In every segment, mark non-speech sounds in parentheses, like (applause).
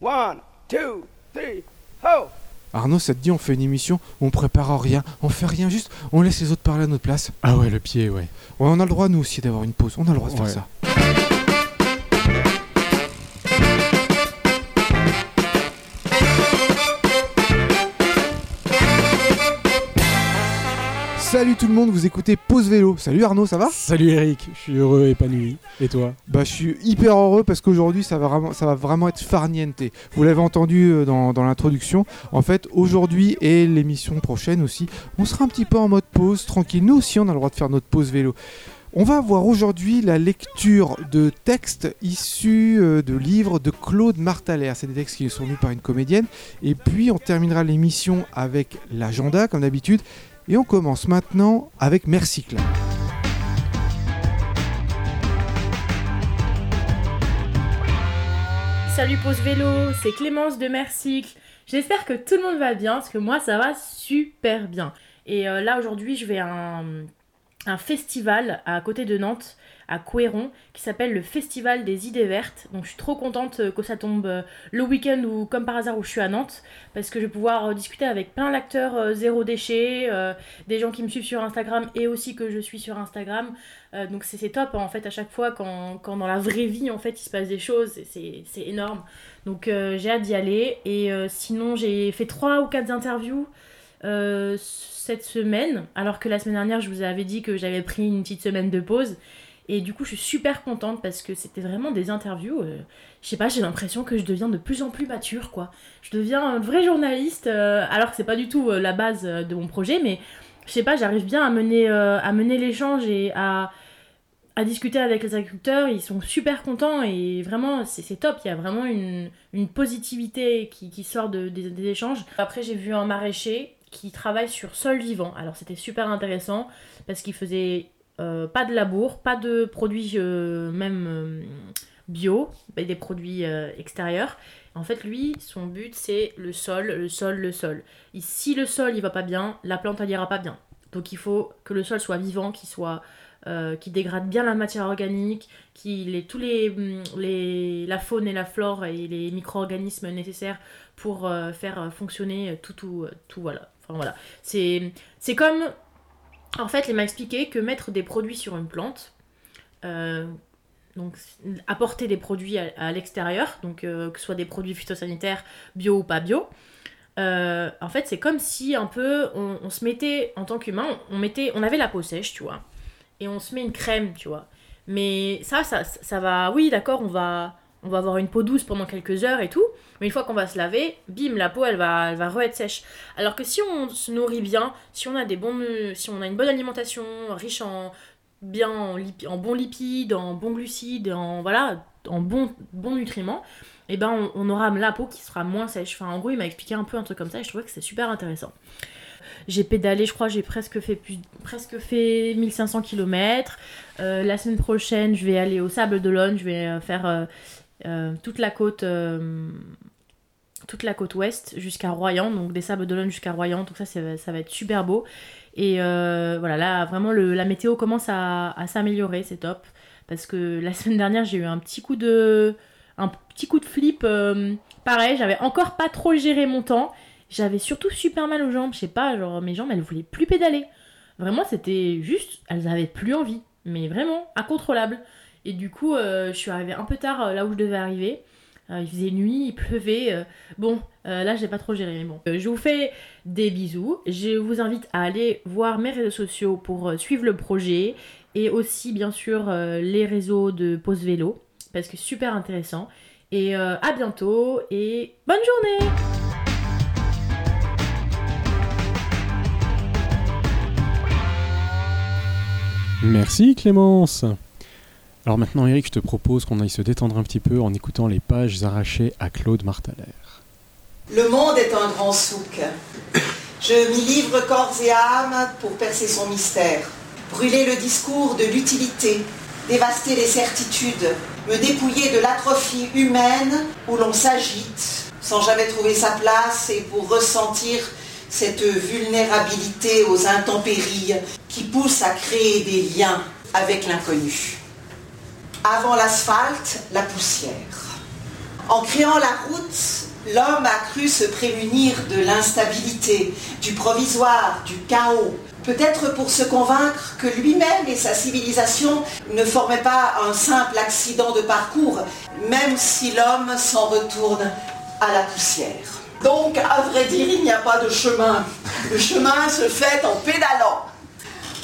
One, two, three, ho Arnaud, ça te dit, on fait une émission, on prépare rien, on fait rien, juste on laisse les autres parler à notre place? Ah ouais, le pied, ouais. Ouais, on a le droit, nous aussi, d'avoir une pause. On a le droit de faire Ouais. ça. Salut tout le monde, vous écoutez Pause Vélo. Salut Arnaud, ça va Salut Eric, je suis heureux, épanoui. Et toi Bah, je suis hyper heureux parce qu'aujourd'hui, ça va vraiment, ça va vraiment être farniente. Vous l'avez entendu euh, dans, dans l'introduction. En fait, aujourd'hui et l'émission prochaine aussi, on sera un petit peu en mode pause, tranquille. Nous aussi, on a le droit de faire notre pause vélo. On va voir aujourd'hui la lecture de textes issus euh, de livres de Claude Martalère. C'est des textes qui sont lus par une comédienne. Et puis, on terminera l'émission avec l'agenda, comme d'habitude. Et on commence maintenant avec Mercycle. Salut Pause Vélo, c'est Clémence de Mercycle. J'espère que tout le monde va bien, parce que moi ça va super bien. Et euh, là aujourd'hui je vais à un festival à côté de Nantes, à Couéron, qui s'appelle le Festival des idées vertes. Donc je suis trop contente euh, que ça tombe euh, le week-end ou comme par hasard où je suis à Nantes, parce que je vais pouvoir euh, discuter avec plein d'acteurs zéro déchet, des gens qui me suivent sur Instagram et aussi que je suis sur Instagram. Donc c'est top en fait à chaque fois quand, quand dans la vraie vie en fait il se passe des choses, c'est énorme. Donc j'ai hâte d'y aller et sinon j'ai fait trois ou quatre interviews cette semaine alors que la semaine dernière je vous avais dit que j'avais pris une petite semaine de pause et du coup je suis super contente parce que c'était vraiment des interviews. euh, je sais pas, j'ai l'impression que je deviens de plus en plus mature quoi. Je deviens un vrai journaliste euh, alors que c'est pas du tout euh, la base de mon projet mais je sais pas, j'arrive bien à mener, mener l'échange et à, à discuter avec les agriculteurs. Ils sont super contents et vraiment, c'est top. Il y a vraiment une, une positivité qui, sort de, des, des échanges. Après, j'ai vu un maraîcher qui travaille sur sol vivant. Alors, c'était super intéressant parce qu'il faisait euh, pas de labour, pas de produits euh, même euh, bio, mais des produits extérieurs. En fait, lui, son but, c'est le sol, le sol, le sol. Si le sol il va pas bien, la plante elle ira pas bien. Donc il faut que le sol soit vivant, qu'il soit, qui dégrade bien la matière organique, qu'il ait tous les, hum, les, la faune et la flore et les micro-organismes nécessaires pour faire fonctionner tout, tout, tout voilà. Enfin voilà. C'est comme, en fait, il m'a expliqué que mettre des produits sur une plante, euh, donc apporter des produits à, à l'extérieur, donc euh, que ce soit des produits phytosanitaires bio ou pas bio, euh, en fait, c'est comme si un peu on, on se mettait en tant qu'humain, on mettait, on avait la peau sèche, tu vois, et on se met une crème, tu vois. Mais ça, ça, ça va, oui, d'accord, on va, on va avoir une peau douce pendant quelques heures et tout, mais une fois qu'on va se laver, bim, la peau, elle va, va re-être sèche. Alors que si on se nourrit bien, si on a des bons, si on a une bonne alimentation riche en bons lipides, en bons glucides, en voilà, bons, nutriments, et ben on, aura la peau qui sera moins sèche. Enfin, en gros, il m'a expliqué un peu un truc comme ça et je trouvais que c'était super intéressant. J'ai pédalé, je crois, j'ai presque fait plus, presque fait 1500 km. la semaine prochaine, je vais aller au Sable d'Olonne, je vais euh, faire euh, euh, toute la côte euh, toute la côte ouest jusqu'à Royan, donc des Sables d'Olonne jusqu'à Royan, donc ça, ça va être super beau. Et euh, voilà, là, vraiment, le, la météo commence à, s'améliorer, c'est top. Parce que la (laughs) semaine dernière, j'ai eu un petit coup de, un petit coup de flip. euh, pareil, j'avais encore pas trop géré mon temps. J'avais surtout super mal aux jambes, je sais pas, genre mes jambes, elles voulaient plus pédaler. Vraiment, c'était juste, elles avaient plus envie. Mais vraiment, incontrôlable. Et du coup, euh, je suis arrivée un peu tard euh, là où je devais arriver. Euh, il faisait nuit, il pleuvait. bon, là, j'ai pas trop géré, mais bon. Je vous fais des bisous. Je vous invite à aller voir mes réseaux sociaux pour suivre le projet et aussi, bien sûr, les réseaux de Pause Vélo parce que super intéressant. Et à bientôt et bonne journée! Merci Clémence Alors maintenant Eric, je te propose qu'on aille se détendre un petit peu en écoutant les pages arrachées à Claude Martalère. Le monde est un grand souk. Je m'y livre corps et âme pour percer son mystère, brûler le discours de l'utilité, dévaster les certitudes, me dépouiller de l'atrophie humaine où l'on s'agite sans jamais trouver sa place et pour ressentir cette vulnérabilité aux intempéries qui pousse à créer des liens avec l'inconnu. Avant l'asphalte, la poussière. En créant la route, l'homme a cru se prémunir de l'instabilité, du provisoire, du chaos. Peut-être pour se convaincre que lui-même et sa civilisation ne formaient pas un simple accident de parcours, même si l'homme s'en retourne à la poussière. Donc, à vrai dire, il n'y a pas de chemin. Le chemin se fait en pédalant.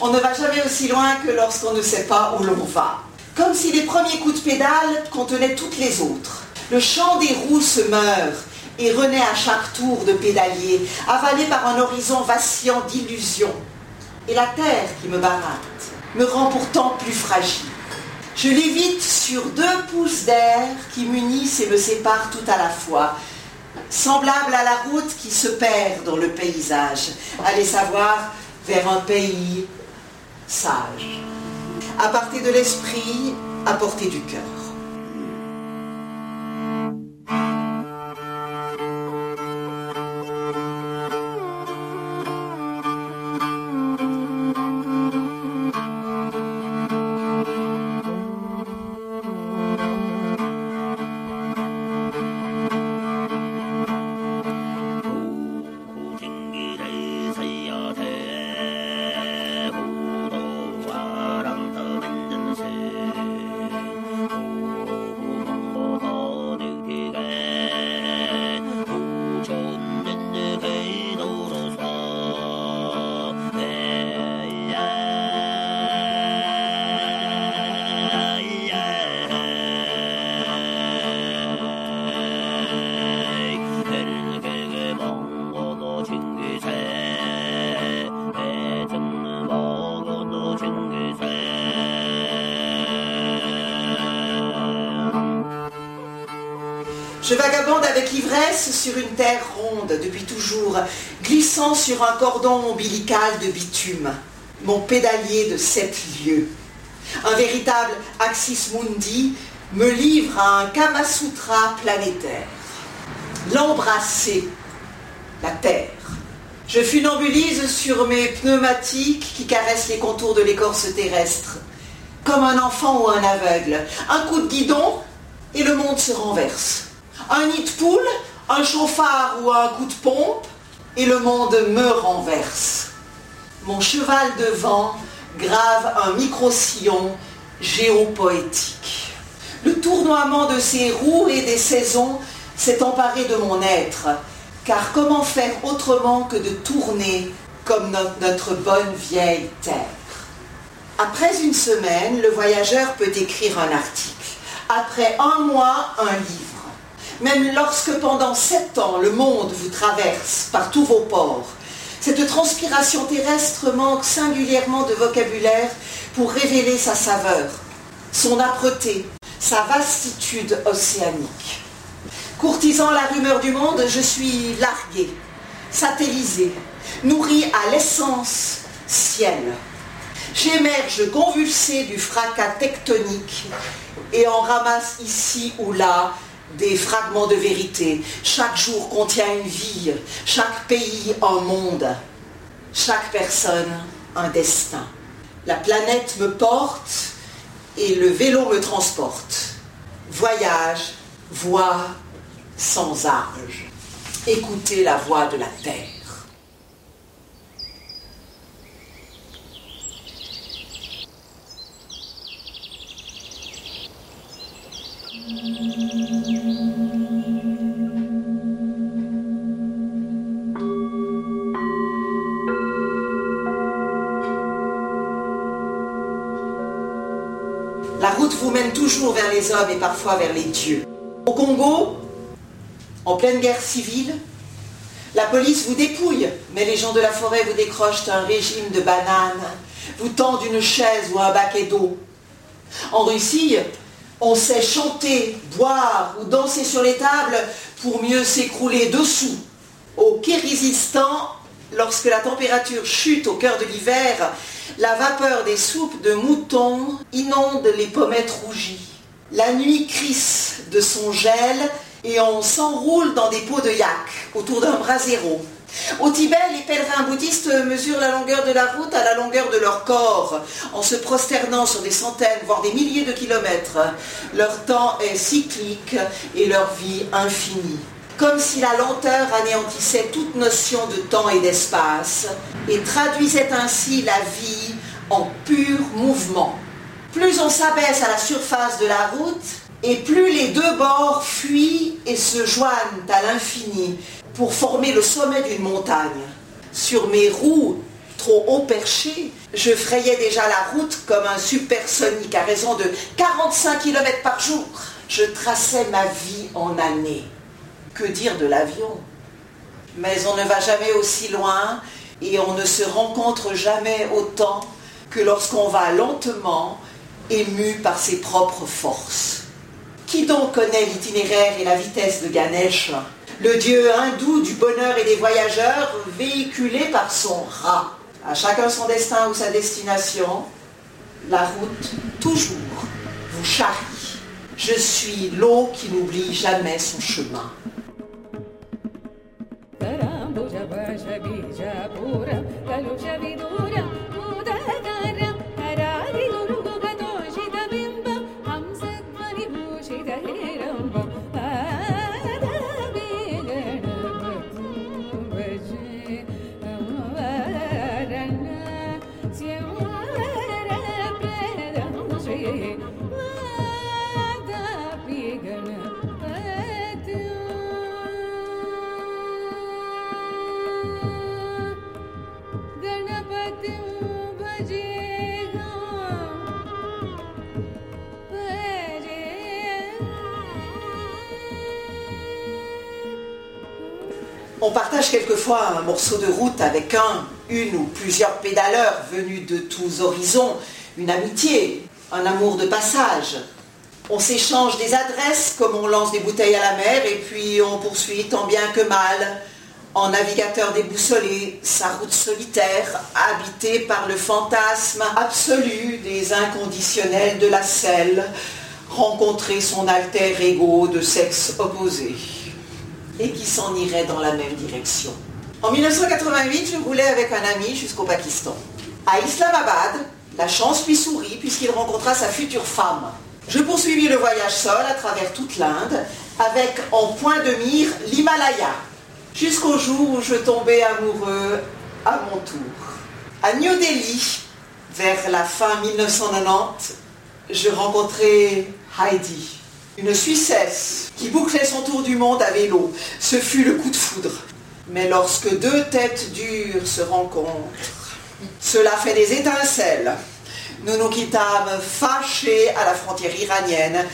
On ne va jamais aussi loin que lorsqu'on ne sait pas où l'on va. Comme si les premiers coups de pédale contenaient toutes les autres. Le chant des roues se meurt et renaît à chaque tour de pédalier, avalé par un horizon vacillant d'illusions. Et la terre qui me baratte me rend pourtant plus fragile. Je l'évite sur deux pouces d'air qui m'unissent et me séparent tout à la fois, semblable à la route qui se perd dans le paysage, allez savoir vers un pays sage, à partir de l'esprit, à portée du cœur. Avec ivresse sur une terre ronde depuis toujours, glissant sur un cordon ombilical de bitume, mon pédalier de sept lieues. Un véritable Axis Mundi me livre à un Kamasutra planétaire. L'embrasser, la terre. Je funambulise sur mes pneumatiques qui caressent les contours de l'écorce terrestre, comme un enfant ou un aveugle. Un coup de guidon et le monde se renverse un nid de poule, un chauffard ou un coup de pompe, et le monde me renverse. Mon cheval de vent grave un micro-sillon géopoétique. Le tournoiement de ses roues et des saisons s'est emparé de mon être, car comment faire autrement que de tourner comme notre bonne vieille terre? Après une semaine, le voyageur peut écrire un article. Après un mois, un livre même lorsque pendant sept ans le monde vous traverse par tous vos ports. Cette transpiration terrestre manque singulièrement de vocabulaire pour révéler sa saveur, son âpreté, sa vastitude océanique. Courtisant la rumeur du monde, je suis largué, satellisé, nourri à l'essence ciel. J'émerge convulsé du fracas tectonique et en ramasse ici ou là des fragments de vérité. Chaque jour contient une vie, chaque pays un monde, chaque personne un destin. La planète me porte et le vélo me transporte. Voyage, voix sans âge. Écoutez la voix de la terre. La route vous mène toujours vers les hommes et parfois vers les dieux. Au Congo, en pleine guerre civile, la police vous dépouille, mais les gens de la forêt vous décrochent un régime de bananes, vous tendent une chaise ou un baquet d'eau. En Russie, on sait chanter, boire ou danser sur les tables pour mieux s'écrouler dessous. Au Kyrgyzstan, lorsque la température chute au cœur de l'hiver, la vapeur des soupes de mouton inonde les pommettes rougies. La nuit crisse de son gel et on s'enroule dans des pots de yak autour d'un brasero. Au Tibet, les pèlerins bouddhistes mesurent la longueur de la route à la longueur de leur corps, en se prosternant sur des centaines, voire des milliers de kilomètres. Leur temps est cyclique et leur vie infinie. Comme si la lenteur anéantissait toute notion de temps et d'espace et traduisait ainsi la vie en pur mouvement. Plus on s'abaisse à la surface de la route, et plus les deux bords fuient se joignent à l'infini pour former le sommet d'une montagne. Sur mes roues trop haut perchées, je frayais déjà la route comme un supersonique à raison de 45 km par jour. Je traçais ma vie en années. Que dire de l'avion? Mais on ne va jamais aussi loin et on ne se rencontre jamais autant que lorsqu'on va lentement, ému par ses propres forces. Qui donc connaît l'itinéraire et la vitesse de Ganesh Le dieu hindou du bonheur et des voyageurs, véhiculé par son rat. À chacun son destin ou sa destination, la route toujours vous charrie. Je suis l'eau qui n'oublie jamais son chemin. Quelquefois un morceau de route avec un, une ou plusieurs pédaleurs venus de tous horizons, une amitié, un amour de passage. On s'échange des adresses comme on lance des bouteilles à la mer et puis on poursuit tant bien que mal, en navigateur déboussolé, sa route solitaire, habitée par le fantasme absolu des inconditionnels de la selle, rencontrer son alter ego de sexe opposé et qui s'en irait dans la même direction. En 1988, je roulais avec un ami jusqu'au Pakistan. À Islamabad, la chance lui sourit puisqu'il rencontra sa future femme. Je poursuivis le voyage seul à travers toute l'Inde, avec en point de mire l'Himalaya, jusqu'au jour où je tombais amoureux à mon tour. À New Delhi, vers la fin 1990, je rencontrai Heidi, une Suissesse qui bouclait son tour du monde à vélo. Ce fut le coup de foudre. Mais lorsque deux têtes dures se rencontrent, cela fait des étincelles. Nous nous quittâmes fâchés à la frontière iranienne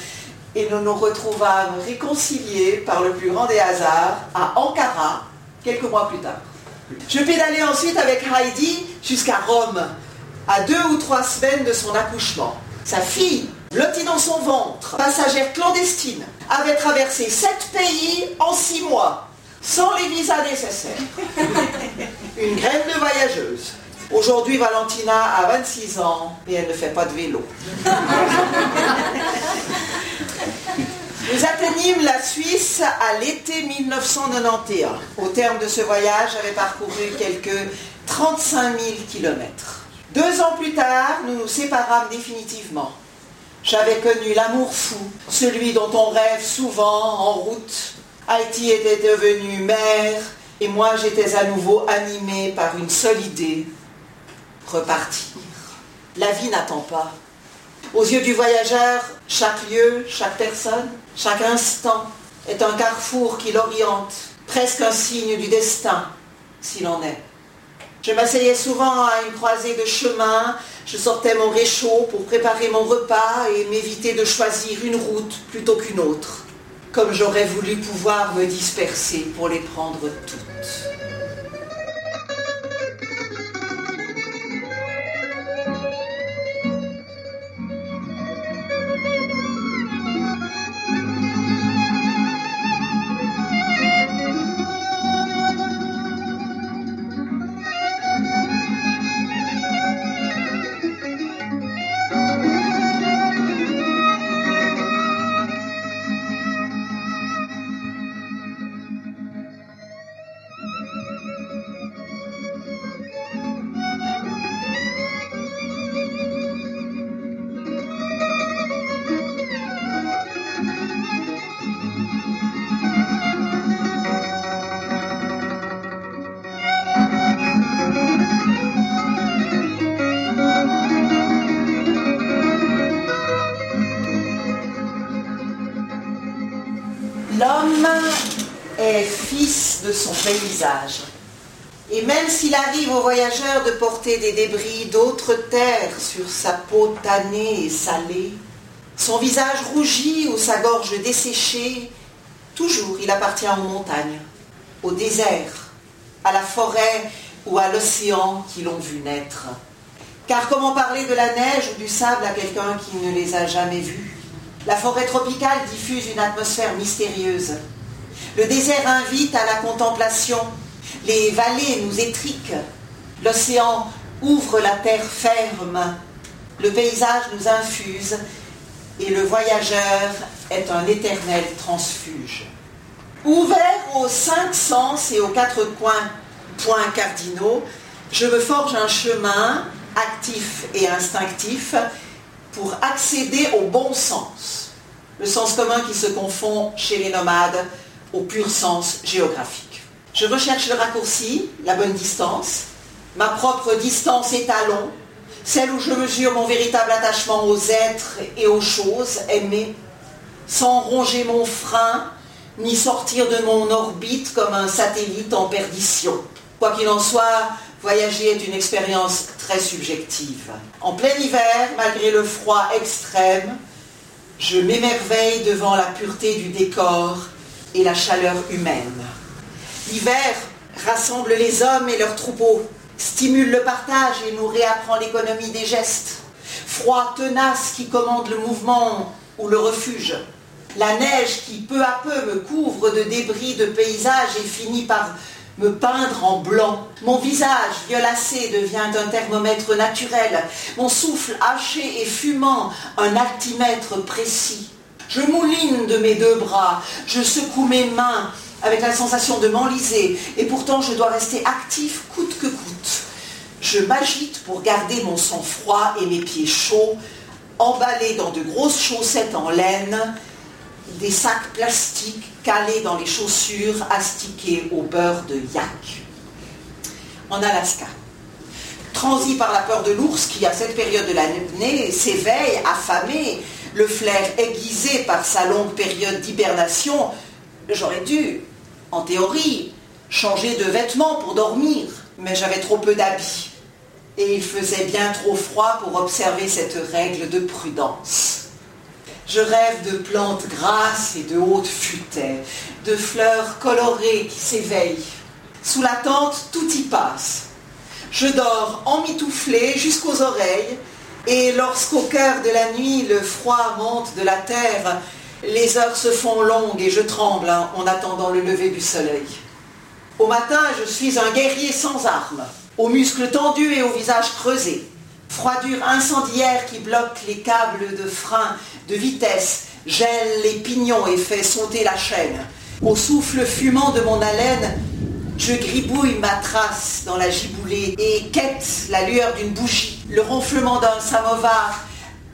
et nous nous retrouvâmes réconciliés par le plus grand des hasards à Ankara quelques mois plus tard. Je pédalais ensuite avec Heidi jusqu'à Rome, à deux ou trois semaines de son accouchement. Sa fille, blottie dans son ventre, passagère clandestine, avait traversé sept pays en six mois, sans les visas nécessaires. (laughs) Une graine de voyageuse. Aujourd'hui, Valentina a 26 ans et elle ne fait pas de vélo. (laughs) Nous atteignîmes la Suisse à l'été 1991. Au terme de ce voyage, j'avais parcouru quelques 35 000 kilomètres. Deux ans plus tard, nous nous séparâmes définitivement. J'avais connu l'amour fou, celui dont on rêve souvent en route. Haïti était devenue mère et moi j'étais à nouveau animée par une seule idée, repartir. La vie n'attend pas. Aux yeux du voyageur, chaque lieu, chaque personne, chaque instant est un carrefour qui l'oriente, presque un signe du destin, s'il en est. Je m'asseyais souvent à une croisée de chemin, je sortais mon réchaud pour préparer mon repas et m'éviter de choisir une route plutôt qu'une autre, comme j'aurais voulu pouvoir me disperser pour les prendre toutes. Son paysage. Et même s'il arrive aux voyageurs de porter des débris d'autres terres sur sa peau tannée et salée, son visage rougi ou sa gorge desséchée, toujours il appartient aux montagnes, au désert, à la forêt ou à l'océan qui l'ont vu naître. Car comment parler de la neige ou du sable à quelqu'un qui ne les a jamais vus? La forêt tropicale diffuse une atmosphère mystérieuse. Le désert invite à la contemplation. Les vallées nous étriquent. L'océan ouvre la terre ferme. Le paysage nous infuse. Et le voyageur est un éternel transfuge. Ouvert aux cinq sens et aux quatre coins, points cardinaux, je me forge un chemin actif et instinctif pour accéder au bon sens, le sens commun qui se confond chez les nomades au pur sens géographique. Je recherche le raccourci, la bonne distance, ma propre distance étalon, celle où je mesure mon véritable attachement aux êtres et aux choses aimées, sans ronger mon frein, ni sortir de mon orbite comme un satellite en perdition. Quoi qu'il en soit, voyager est une expérience très subjective. En plein hiver, malgré le froid extrême, je m'émerveille devant la pureté du décor et la chaleur humaine. L'hiver rassemble les hommes et leurs troupeaux, stimule le partage et nous réapprend l'économie des gestes. Froid tenace qui commande le mouvement ou le refuge. La neige qui peu à peu me couvre de débris de paysages et finit par me peindre en blanc. Mon visage violacé devient un thermomètre naturel, mon souffle haché et fumant un altimètre précis. Je mouline de mes deux bras, je secoue mes mains avec la sensation de m'enliser, et pourtant je dois rester actif coûte que coûte. Je m'agite pour garder mon sang-froid et mes pieds chauds, emballés dans de grosses chaussettes en laine, des sacs plastiques calés dans les chaussures astiquées au beurre de yak. En Alaska. Transi par la peur de l'ours qui, à cette période de l'année, s'éveille, affamé, le flair aiguisé par sa longue période d'hibernation, j'aurais dû, en théorie, changer de vêtements pour dormir, mais j'avais trop peu d'habits. Et il faisait bien trop froid pour observer cette règle de prudence. Je rêve de plantes grasses et de hautes futaies, de fleurs colorées qui s'éveillent. Sous la tente, tout y passe. Je dors emmitouflé jusqu'aux oreilles, et lorsqu'au cœur de la nuit le froid monte de la terre, les heures se font longues et je tremble hein, en attendant le lever du soleil. Au matin, je suis un guerrier sans armes, aux muscles tendus et au visage creusé. Froidure incendiaire qui bloque les câbles de frein de vitesse, gèle les pignons et fait sauter la chaîne. Au souffle fumant de mon haleine, je gribouille ma trace dans la giboulée et quête la lueur d'une bougie, le ronflement d'un samovar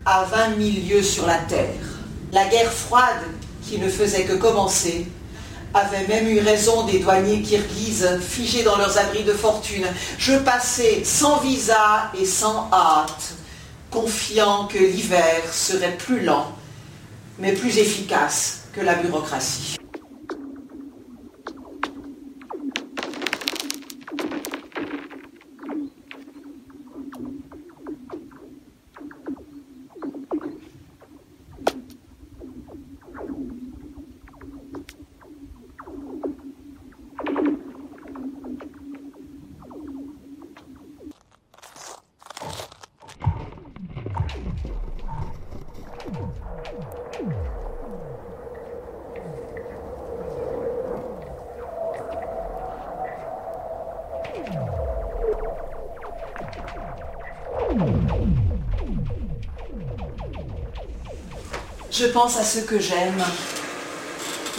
à vingt mille lieues sur la terre. La guerre froide, qui ne faisait que commencer, avait même eu raison des douaniers kirghizes figés dans leurs abris de fortune. Je passais sans visa et sans hâte, confiant que l'hiver serait plus lent, mais plus efficace que la bureaucratie. Je pense à ceux que j'aime,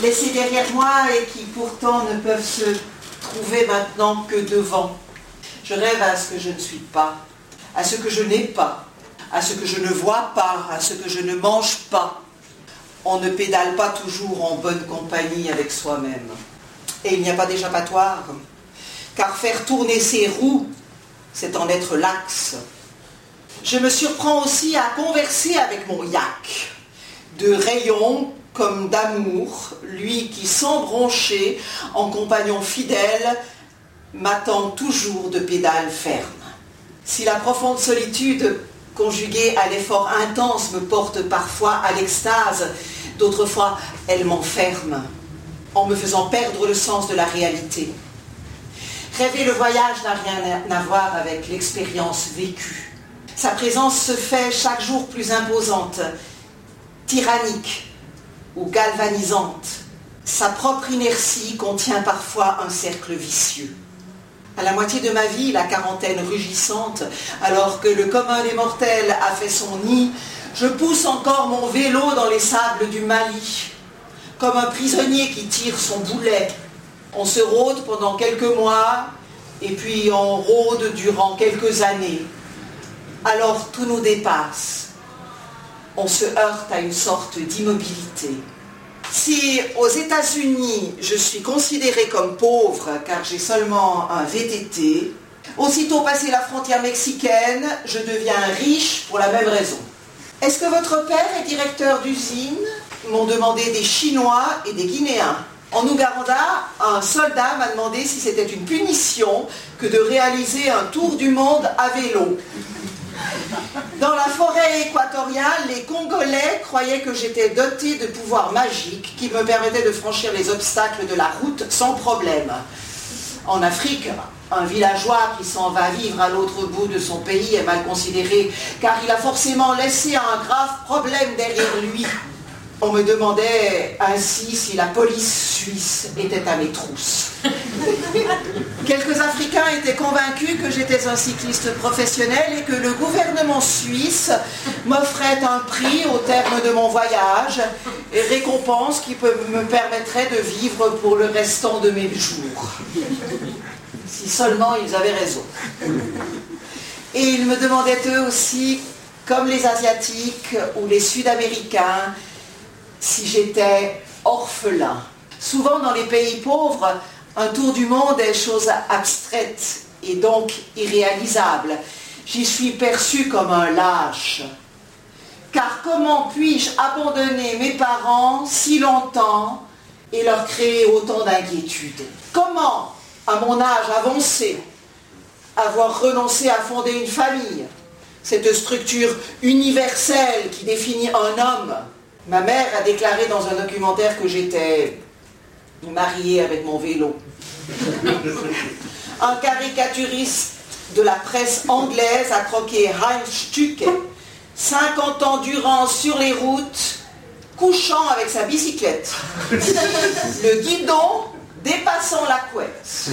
laissés derrière moi et qui pourtant ne peuvent se trouver maintenant que devant. Je rêve à ce que je ne suis pas, à ce que je n'ai pas, à ce que je ne vois pas, à ce que je ne mange pas. On ne pédale pas toujours en bonne compagnie avec soi-même. Et il n'y a pas d'échappatoire, car faire tourner ses roues, c'est en être l'axe. Je me surprends aussi à converser avec mon yak de rayons comme d'amour, lui qui, sans broncher, en compagnon fidèle, m'attend toujours de pédales fermes. Si la profonde solitude conjuguée à l'effort intense me porte parfois à l'extase, d'autres fois elle m'enferme en me faisant perdre le sens de la réalité. Rêver le voyage n'a rien à voir avec l'expérience vécue. Sa présence se fait chaque jour plus imposante, tyrannique ou galvanisante. Sa propre inertie contient parfois un cercle vicieux. À la moitié de ma vie, la quarantaine rugissante, alors que le commun des mortels a fait son nid, je pousse encore mon vélo dans les sables du Mali, comme un prisonnier qui tire son boulet. On se rôde pendant quelques mois, et puis on rôde durant quelques années. Alors tout nous dépasse. On se heurte à une sorte d'immobilité. Si aux États-Unis je suis considérée comme pauvre car j'ai seulement un VTT, aussitôt passé la frontière mexicaine, je deviens riche pour la même raison. Est-ce que votre père est directeur d'usine? M'ont demandé des Chinois et des Guinéens. En Ouganda, un soldat m'a demandé si c'était une punition que de réaliser un tour du monde à vélo. Dans la forêt équatoriale, les Congolais croyaient que j'étais doté de pouvoirs magiques qui me permettaient de franchir les obstacles de la route sans problème. En Afrique, un villageois qui s'en va vivre à l'autre bout de son pays est mal considéré car il a forcément laissé un grave problème derrière lui. On me demandait ainsi si la police suisse était à mes trousses. Quelques Africains étaient convaincus que j'étais un cycliste professionnel et que le gouvernement suisse m'offrait un prix au terme de mon voyage, et récompense qui me permettrait de vivre pour le restant de mes jours. Si seulement ils avaient raison. Et ils me demandaient eux aussi, comme les Asiatiques ou les Sud-Américains, si j'étais orphelin. Souvent dans les pays pauvres, un tour du monde est chose abstraite et donc irréalisable. J'y suis perçu comme un lâche. Car comment puis-je abandonner mes parents si longtemps et leur créer autant d'inquiétudes? Comment, à mon âge avancé, avoir renoncé à fonder une famille, cette structure universelle qui définit un homme Ma mère a déclaré dans un documentaire que j'étais mariée avec mon vélo. un caricaturiste de la presse anglaise a croqué Heinz Stücke, 50 ans durant sur les routes, couchant avec sa bicyclette. Le guidon dépassant la couette.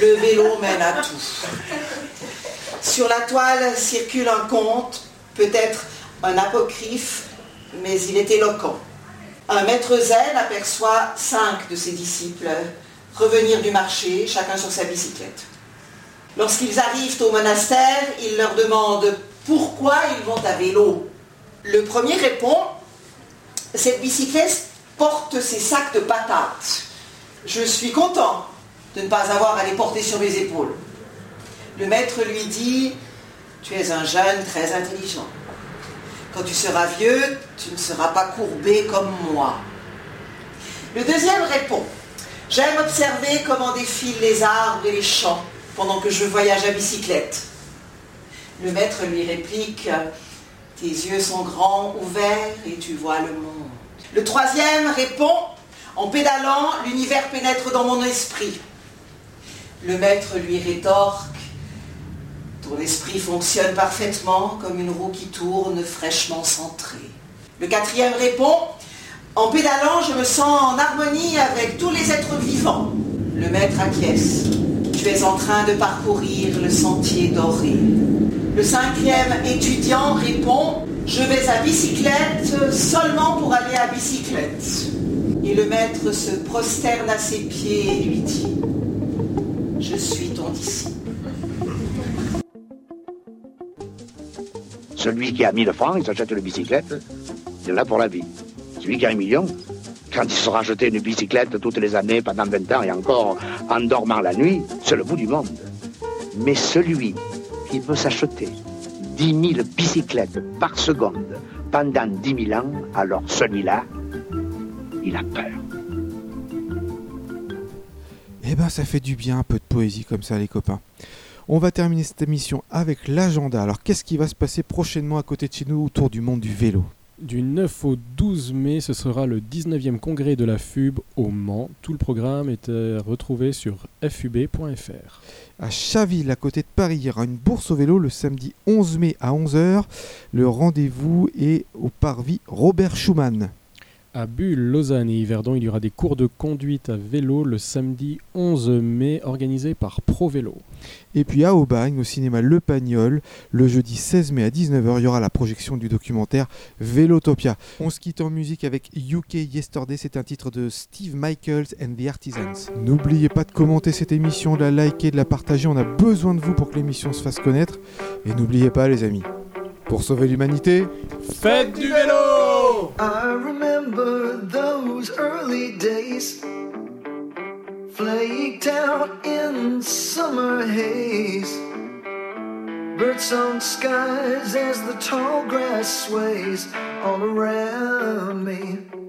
Le vélo mène à tout. Sur la toile circule un conte, peut-être un apocryphe, mais il est éloquent. Un maître zen aperçoit cinq de ses disciples revenir du marché, chacun sur sa bicyclette. Lorsqu'ils arrivent au monastère, il leur demande pourquoi ils vont à vélo. Le premier répond, cette bicyclette porte ses sacs de patates. Je suis content de ne pas avoir à les porter sur mes épaules. Le maître lui dit, tu es un jeune très intelligent. Quand tu seras vieux, tu ne seras pas courbé comme moi. Le deuxième répond, j'aime observer comment défilent les arbres et les champs pendant que je voyage à bicyclette. Le maître lui réplique, tes yeux sont grands, ouverts, et tu vois le monde. Le troisième répond, en pédalant, l'univers pénètre dans mon esprit. Le maître lui rétorque, ton esprit fonctionne parfaitement comme une roue qui tourne fraîchement centrée. Le quatrième répond, en pédalant, je me sens en harmonie avec tous les êtres vivants. Le maître acquiesce. Tu es en train de parcourir le sentier doré. Le cinquième étudiant répond, je vais à bicyclette seulement pour aller à bicyclette. Et le maître se prosterne à ses pieds et lui dit, je suis ton disciple. Celui qui a 1000 francs, il s'achète une bicyclette, il est là pour la vie. Celui qui a un million, quand il sera acheté une bicyclette toutes les années pendant 20 ans et encore en dormant la nuit, c'est le bout du monde. Mais celui qui peut s'acheter 10 000 bicyclettes par seconde pendant dix mille ans, alors celui-là, il a peur. Eh ben, ça fait du bien un peu de poésie comme ça, les copains. On va terminer cette émission avec l'agenda. Alors, qu'est-ce qui va se passer prochainement à côté de chez nous autour du monde du vélo? Du 9 au 12 mai, ce sera le 19e congrès de la FUB au Mans. Tout le programme est à retrouver sur fub.fr. À Chaville, à côté de Paris, il y aura une bourse au vélo le samedi 11 mai à 11h. Le rendez-vous est au parvis Robert Schumann. À Bulle, Lausanne et Yverdon, il y aura des cours de conduite à vélo le samedi 11 mai organisés par Pro Vélo. Et puis à Aubagne, au cinéma Le Pagnol, le jeudi 16 mai à 19h, il y aura la projection du documentaire Vélotopia. On se quitte en musique avec UK Yesterday, c'est un titre de Steve Michaels and the Artisans. N'oubliez pas de commenter cette émission, de la liker, de la partager, on a besoin de vous pour que l'émission se fasse connaître. Et n'oubliez pas les amis, pour sauver l'humanité, Faites du vélo flaked out in summer haze. Birdsong skies as the tall grass sways all around me.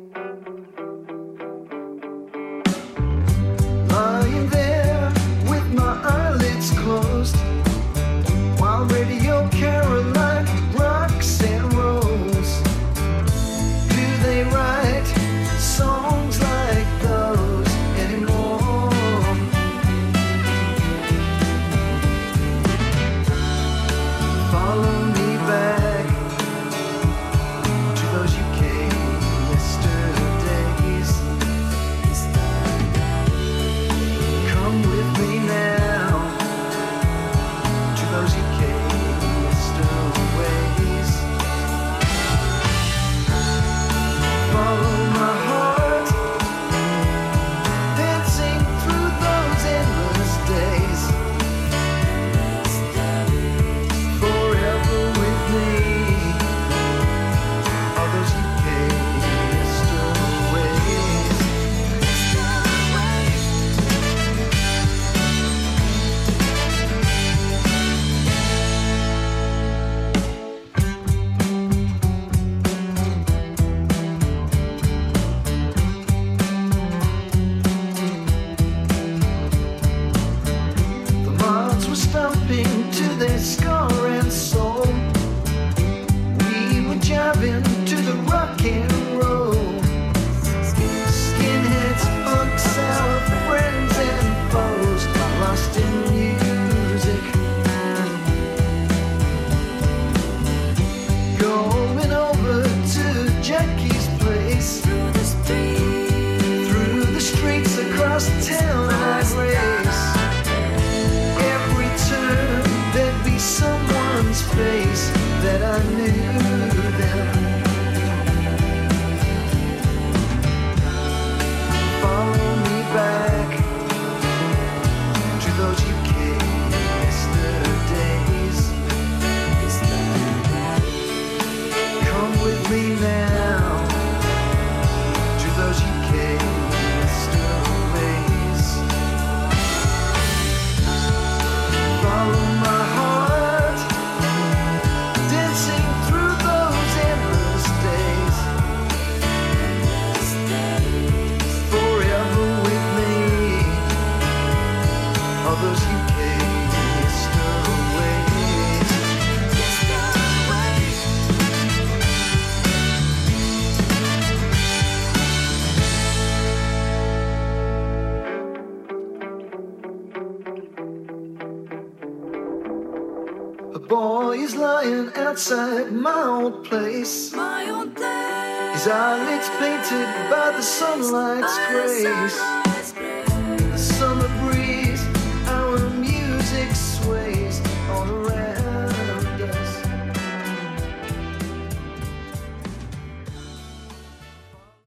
Outside my old place. My old. His eyelids painted by the sunlight's grace.